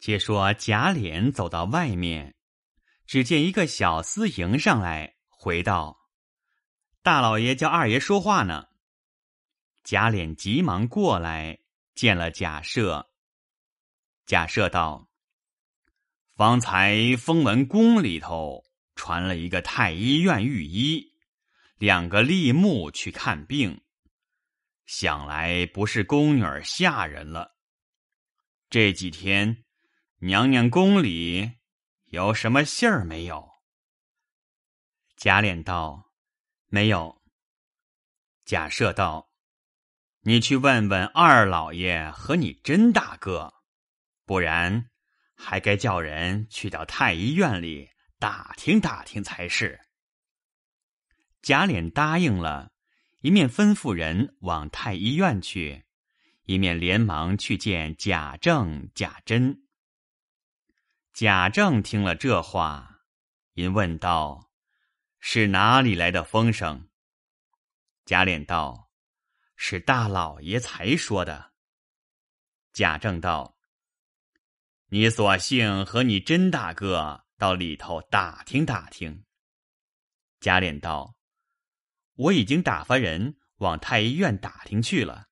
且说贾琏走到外面，只见一个小厮迎上来，回道：“大老爷叫二爷说话呢。”贾琏急忙过来见了贾赦。贾赦道：“方才封文宫里头传了一个太医院御医，两个吏目去看病，想来不是宫女儿下人了。这几天。”娘娘宫里有什么信儿没有？贾琏道：“没有。”贾赦道：“你去问问二老爷和你甄大哥，不然还该叫人去到太医院里打听打听才是。”贾琏答应了，一面吩咐人往太医院去，一面连忙去见贾政、贾珍。贾政听了这话，因问道：“是哪里来的风声？”贾琏道：“是大老爷才说的。”贾政道：“你索性和你甄大哥到里头打听打听。”贾琏道：“我已经打发人往太医院打听去了。”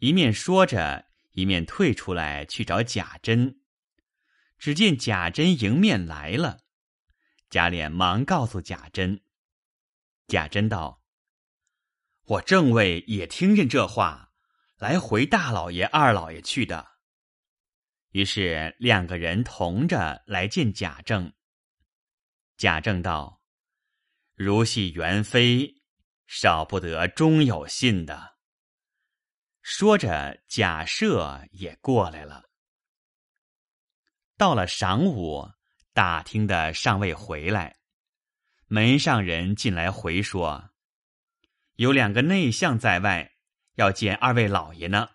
一面说着，一面退出来去找贾珍。只见贾珍迎面来了，贾琏忙告诉贾珍。贾珍道：“我正为也听见这话，来回大老爷、二老爷去的。”于是两个人同着来见贾政。贾政道：“如系元妃，少不得终有信的。”说着，贾赦也过来了。到了晌午，打听的尚未回来，门上人进来回说，有两个内相在外，要见二位老爷呢。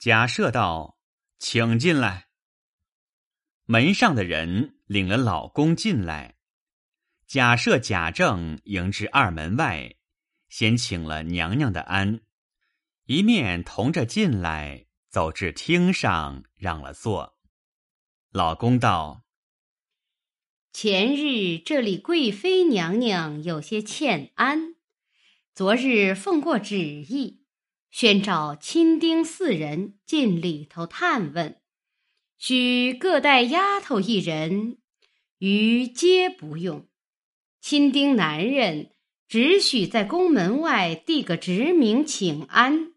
贾赦道：“请进来。”门上的人领了老公进来，贾赦、贾政迎至二门外，先请了娘娘的安，一面同着进来，走至厅上，让了座。老公道：“前日这里贵妃娘娘有些欠安，昨日奉过旨意，宣召亲丁四人进里头探问，许各带丫头一人，余皆不用。亲丁男人只许在宫门外递个职名请安，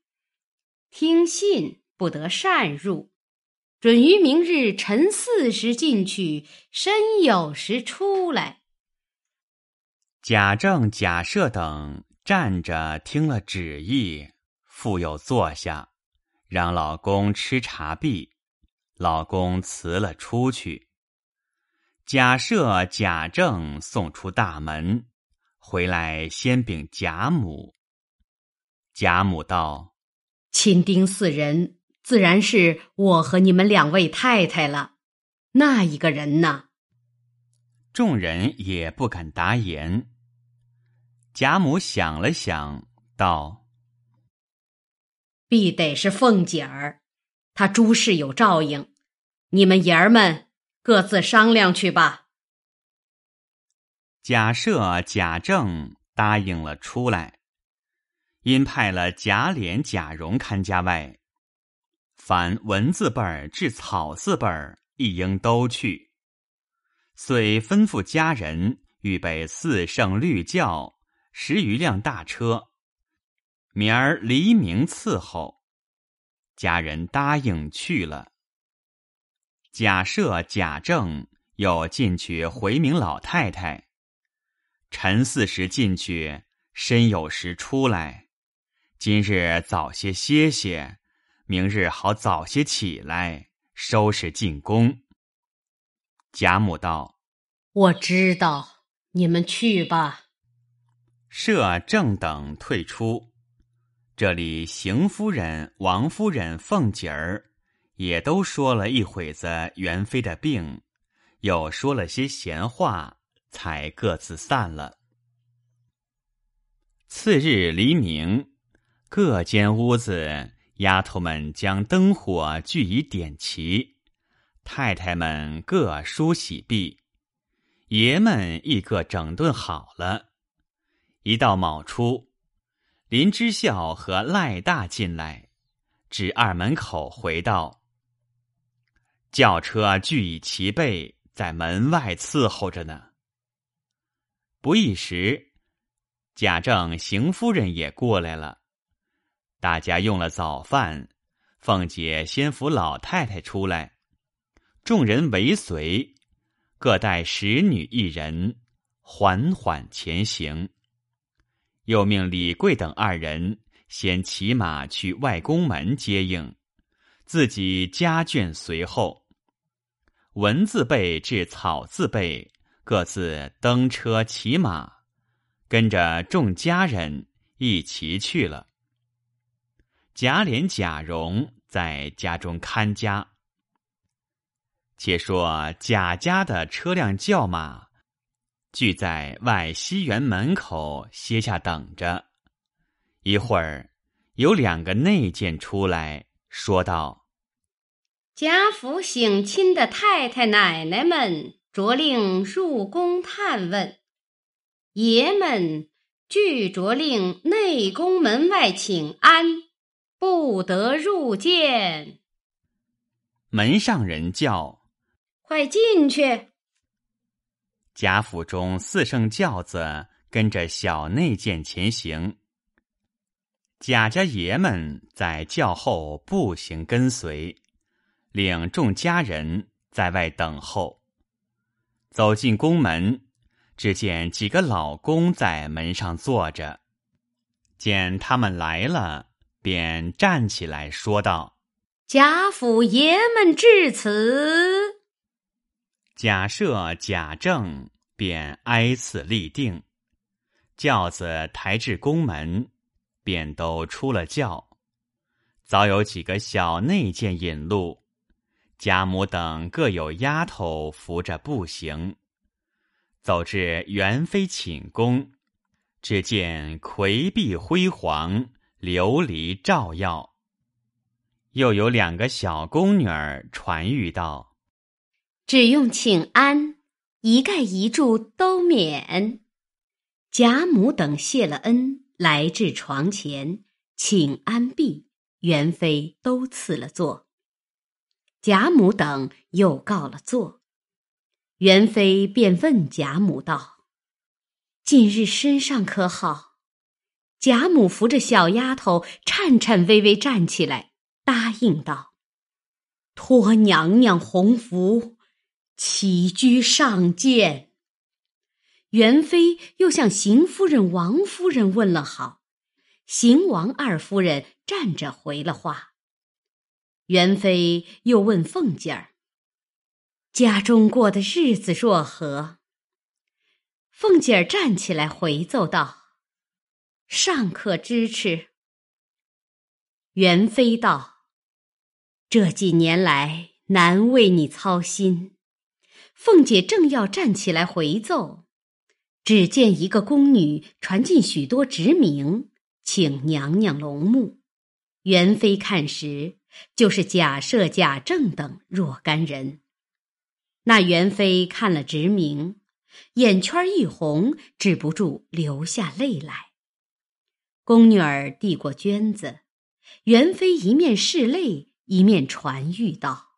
听信不得擅入。”准于明日晨四时进去，申酉时出来。贾政、贾赦等站着听了旨意，复又坐下，让老公吃茶毕，老公辞了出去。贾赦、贾政送出大门，回来先禀贾母。贾母道：“亲丁四人。”自然是我和你们两位太太了，那一个人呢？众人也不敢答言。贾母想了想，道：“必得是凤姐儿，她诸事有照应，你们爷儿们各自商量去吧。”贾赦、贾政答应了出来，因派了贾琏、贾蓉看家外。凡文字辈儿至草字辈儿，一应都去。遂吩咐家人预备四圣绿轿十余辆大车，明儿黎明伺候。家人答应去了。贾赦、贾政又进去回明老太太，晨四时进去，申酉时出来。今日早些歇歇。明日好早些起来，收拾进宫。贾母道：“我知道，你们去吧。”摄正等退出，这里邢夫人、王夫人、凤姐儿也都说了一会子元妃的病，又说了些闲话，才各自散了。次日黎明，各间屋子。丫头们将灯火俱已点齐，太太们各梳洗毕，爷们亦各整顿好了。一到卯初，林之孝和赖大进来，至二门口回道：“轿车俱已齐备，在门外伺候着呢。”不一时，贾政、邢夫人也过来了。大家用了早饭，凤姐先扶老太太出来，众人围随，各带使女一人，缓缓前行。又命李贵等二人先骑马去外宫门接应，自己家眷随后。文字辈至草字辈。各自登车骑马，跟着众家人一齐去了。贾琏、贾蓉在家中看家。且说贾家的车辆轿马，聚在外西园门口歇下等着。一会儿，有两个内监出来说道：“贾府省亲的太太奶奶们。”着令入宫探问，爷们俱着令内宫门外请安，不得入见。门上人叫：“快进去！”贾府中四乘轿子跟着小内监前行，贾家爷们在轿后步行跟随，领众家人在外等候。走进宫门，只见几个老公在门上坐着。见他们来了，便站起来说道：“贾府爷们至此。”贾赦、贾政便挨次立定，轿子抬至宫门，便都出了轿。早有几个小内监引路。贾母等各有丫头扶着步行，走至元妃寝宫，只见魁壁辉煌，琉璃照耀。又有两个小宫女儿传谕道：“只用请安，一盖一柱都免。”贾母等谢了恩，来至床前，请安毕，元妃都赐了座。贾母等又告了座，元妃便问贾母道：“近日身上可好？”贾母扶着小丫头，颤颤巍巍站起来，答应道：“托娘娘洪福，起居上见。”元妃又向邢夫人、王夫人问了好，邢王二夫人站着回了话。元妃又问凤姐儿：“家中过的日子若何？”凤姐儿站起来回奏道：“尚可支持。”元妃道：“这几年来难为你操心。”凤姐正要站起来回奏，只见一个宫女传进许多职名，请娘娘隆目。元妃看时。就是贾赦、贾政等若干人。那元妃看了职名，眼圈一红，止不住流下泪来。宫女儿递过绢子，元妃一面拭泪，一面传谕道：“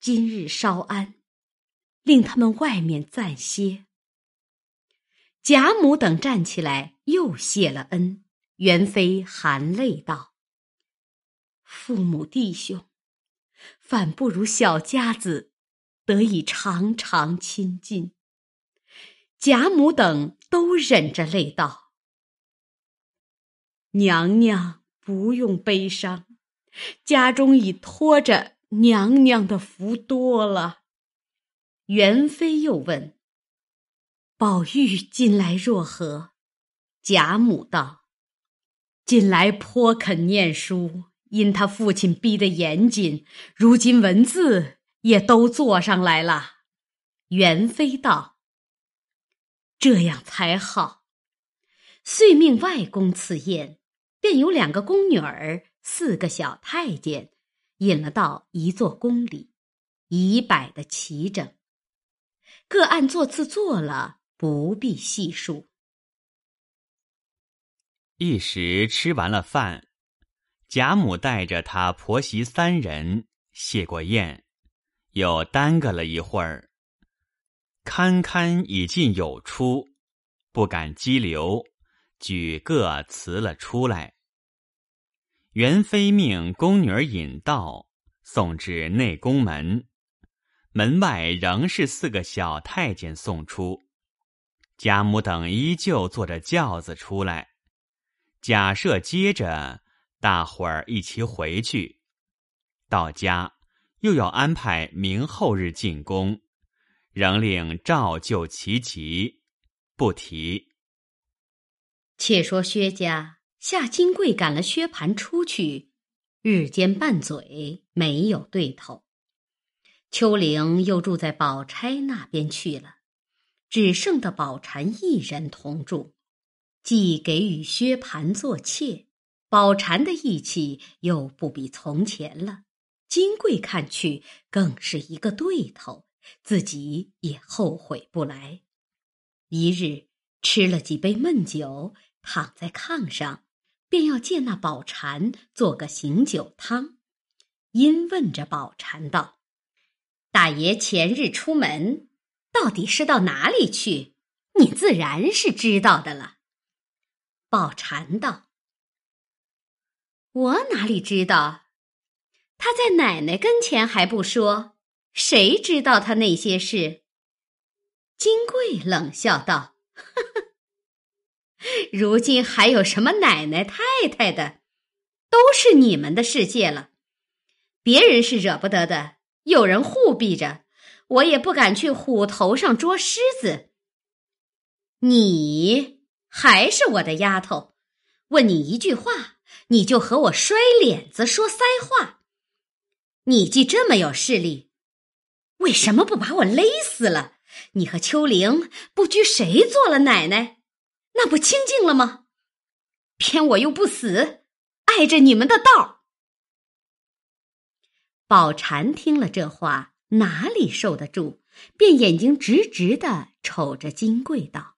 今日稍安，令他们外面暂歇。”贾母等站起来，又谢了恩。元妃含泪道。父母弟兄，反不如小家子得以常常亲近。贾母等都忍着泪道：“娘娘不用悲伤，家中已托着娘娘的福多了。”元妃又问：“宝玉近来若何？”贾母道：“近来颇肯念书。”因他父亲逼得严谨，如今文字也都做上来了。元妃道：“这样才好。”遂命外公赐宴，便有两个宫女儿，四个小太监，引了到一座宫里。已摆的齐整。各按座次坐了，不必细数。一时吃完了饭，贾母带着他婆媳三人谢过宴，又耽搁了一会儿。堪堪已进有出，不敢激流，举各辞了出来。元妃命宫女儿引道，送至内宫门，门外仍是四个小太监送出。贾母等依旧坐着轿子出来。假设接着大伙儿一起回去，到家又要安排明后日进宫，仍令照旧齐齐，不提。且说薛家夏金贵赶了薛蟠出去，日间拌嘴没有对头。秋玲又住在宝钗那边去了，只剩的宝蟾一人同住。既给予薛蟠做妾，宝蟾的义气又不比从前了。金贵看去更是一个对头，自己也后悔不来。一日吃了几杯闷酒，躺在炕上，便要借那宝蟾做个醒酒汤。因问着宝蟾道：“大爷前日出门，到底是到哪里去？你自然是知道的了。”宝蟾道：“我哪里知道？他在奶奶跟前还不说，谁知道他那些事？”金贵冷笑道：“呵呵，如今还有什么奶奶太太的，都是你们的世界了。别人是惹不得的，有人护庇着，我也不敢去虎头上捉狮子。你。”还是我的丫头，问你一句话，你就和我摔脸子说腮话。你既这么有势力，为什么不把我勒死了？你和秋玲不拘谁做了奶奶，那不清净了吗？偏我又不死，碍着你们的道。宝蟾听了这话，哪里受得住，便眼睛直直的瞅着金贵道。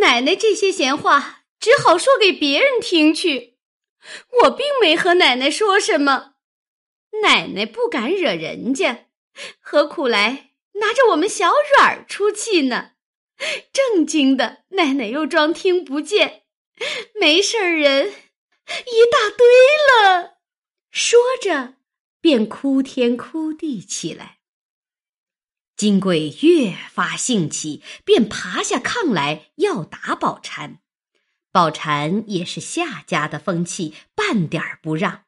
奶奶这些闲话只好说给别人听去，我并没和奶奶说什么。奶奶不敢惹人家，何苦来拿着我们小软儿出气呢？正经的，奶奶又装听不见，没事儿人一大堆了。说着，便哭天哭地起来。金贵越发兴起，便爬下炕来要打宝蟾。宝蟾也是夏家的风气，半点儿不让。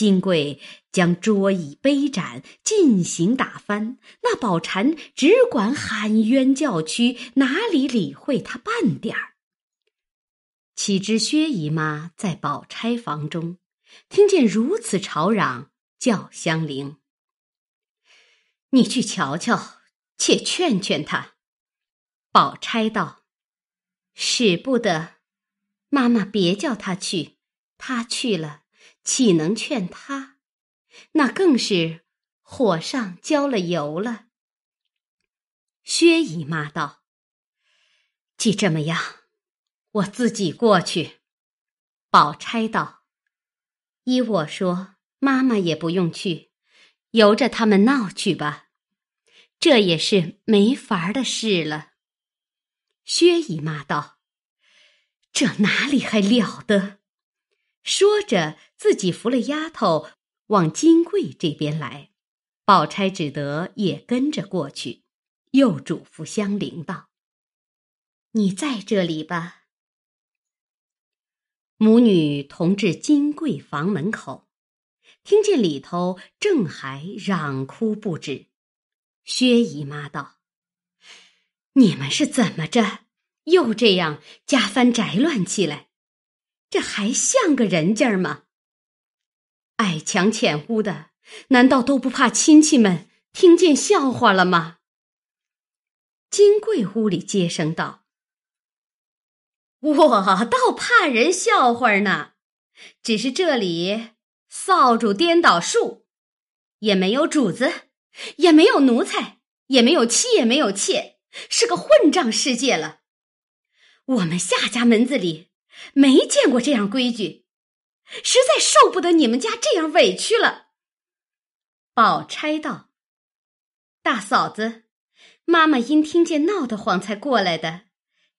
金贵将桌椅杯盏尽行打翻，那宝蟾只管喊冤叫屈，哪里理会他半点儿？岂知薛姨妈在宝钗房中，听见如此吵嚷，叫香菱：“你去瞧瞧。”且劝劝他。宝钗道：“使不得，妈妈别叫他去，他去了岂能劝他？那更是火上浇了油了。”薛姨妈道：“既这么样，我自己过去。”宝钗道：“依我说，妈妈也不用去，由着他们闹去吧。”这也是没法的事了。薛姨妈道：“这哪里还了得？”说着，自己扶了丫头往金柜这边来，宝钗只得也跟着过去，又嘱咐香菱道：“你在这里吧。”母女同至金柜房门口，听见里头正还嚷哭不止。薛姨妈道：“你们是怎么着？又这样家翻宅乱起来，这还像个人家吗？矮墙浅屋的，难道都不怕亲戚们听见笑话了吗？”金贵屋里接声道：“我倒怕人笑话呢，只是这里扫帚颠倒树，也没有主子。”也没有奴才，也没有妻，也没有妾，是个混账世界了。我们夏家门子里没见过这样规矩，实在受不得你们家这样委屈了。宝钗道：“大嫂子，妈妈因听见闹得慌才过来的，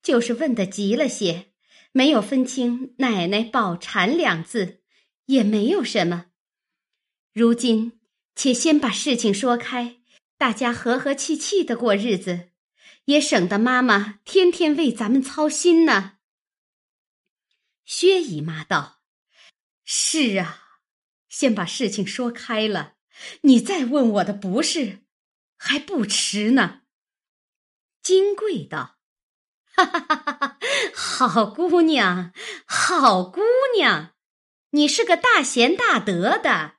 就是问的急了些，没有分清奶奶宝蟾两字，也没有什么。如今。”且先把事情说开，大家和和气气的过日子，也省得妈妈天天为咱们操心呢。薛姨妈道：“是啊，先把事情说开了，你再问我的不是，还不迟呢。”金贵道：“哈哈哈哈，好姑娘，好姑娘，你是个大贤大德的。”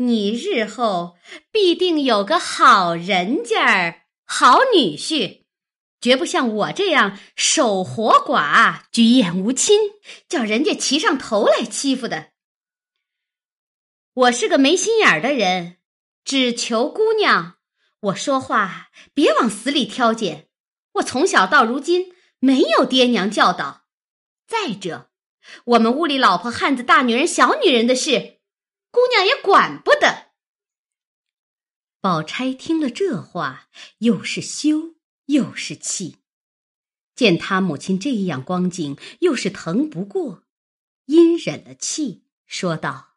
你日后必定有个好人家儿、好女婿，绝不像我这样守活寡、举眼无亲，叫人家骑上头来欺负的。我是个没心眼儿的人，只求姑娘，我说话别往死里挑拣。我从小到如今没有爹娘教导。再者，我们屋里老婆汉子、大女人、小女人的事。姑娘也管不得。宝钗听了这话，又是羞又是气，见他母亲这样光景，又是疼不过，阴忍了气，说道：“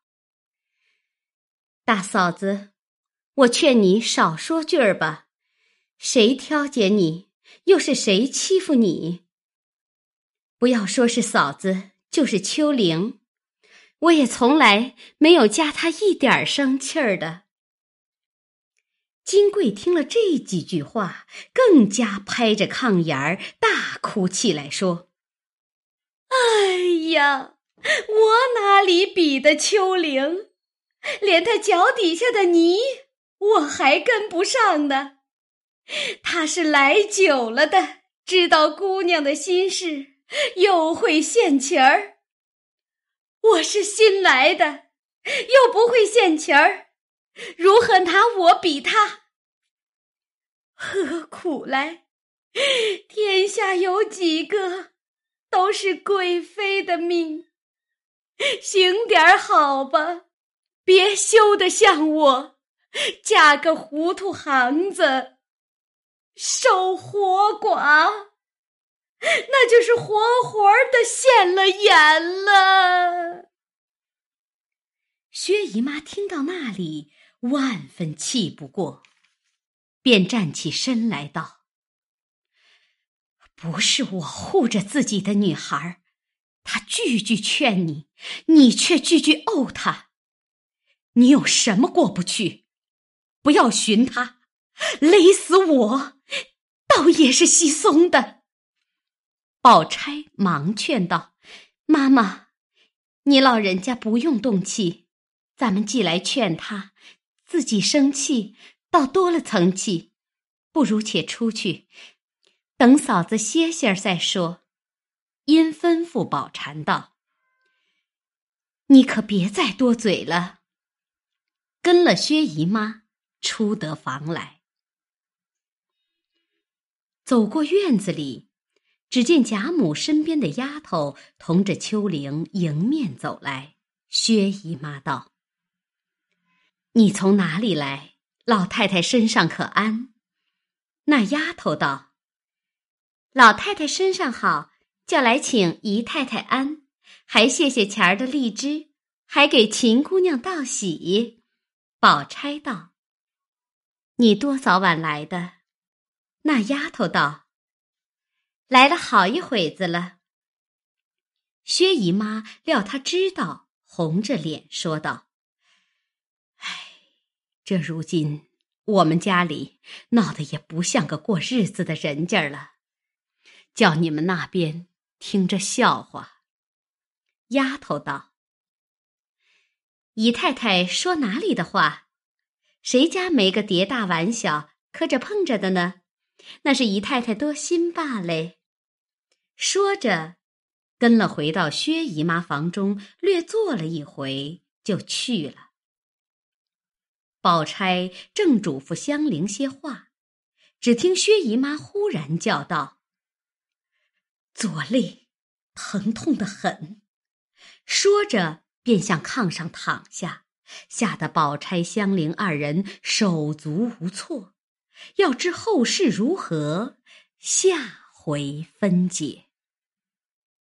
大嫂子，我劝你少说句儿吧。谁挑拣你，又是谁欺负你？不要说是嫂子，就是秋玲。”我也从来没有加他一点生气儿的。金贵听了这几句话，更加拍着炕沿儿大哭起来，说：“哎呀，我哪里比得秋玲？连他脚底下的泥我还跟不上呢。他是来久了的，知道姑娘的心事，又会献情儿。”我是新来的，又不会献钱儿，如何拿我比他？何苦来？天下有几个都是贵妃的命？行点好吧，别羞得像我，嫁个糊涂行子，守活寡。那就是活活的现了眼了。薛姨妈听到那里，万分气不过，便站起身来道：“不是我护着自己的女孩，她句句劝你，你却句句怄她，你有什么过不去？不要寻她，勒死我，倒也是稀松的。”宝钗忙劝道：“妈妈，你老人家不用动气，咱们既来劝他，自己生气倒多了层气，不如且出去，等嫂子歇歇儿再说。”因吩咐宝蟾道：“你可别再多嘴了。”跟了薛姨妈出得房来，走过院子里。只见贾母身边的丫头同着秋玲迎面走来，薛姨妈道：“你从哪里来？老太太身上可安？”那丫头道：“老太太身上好，叫来请姨太太安，还谢谢钱儿的荔枝，还给秦姑娘道喜。”宝钗道：“你多早晚来的？”那丫头道。来了好一会子了。薛姨妈料他知道，红着脸说道：“，这如今我们家里闹得也不像个过日子的人家了，叫你们那边听着笑话。”丫头道：“姨太太说哪里的话？谁家没个叠大碗小磕着碰着的呢？那是姨太太多心罢了。”说着，跟了回到薛姨妈房中，略坐了一回，就去了。宝钗正嘱咐香菱些话，只听薛姨妈忽然叫道：“左肋疼痛的很。”说着便向炕上躺下，吓得宝钗、香菱二人手足无措。要知后事如何，下回分解。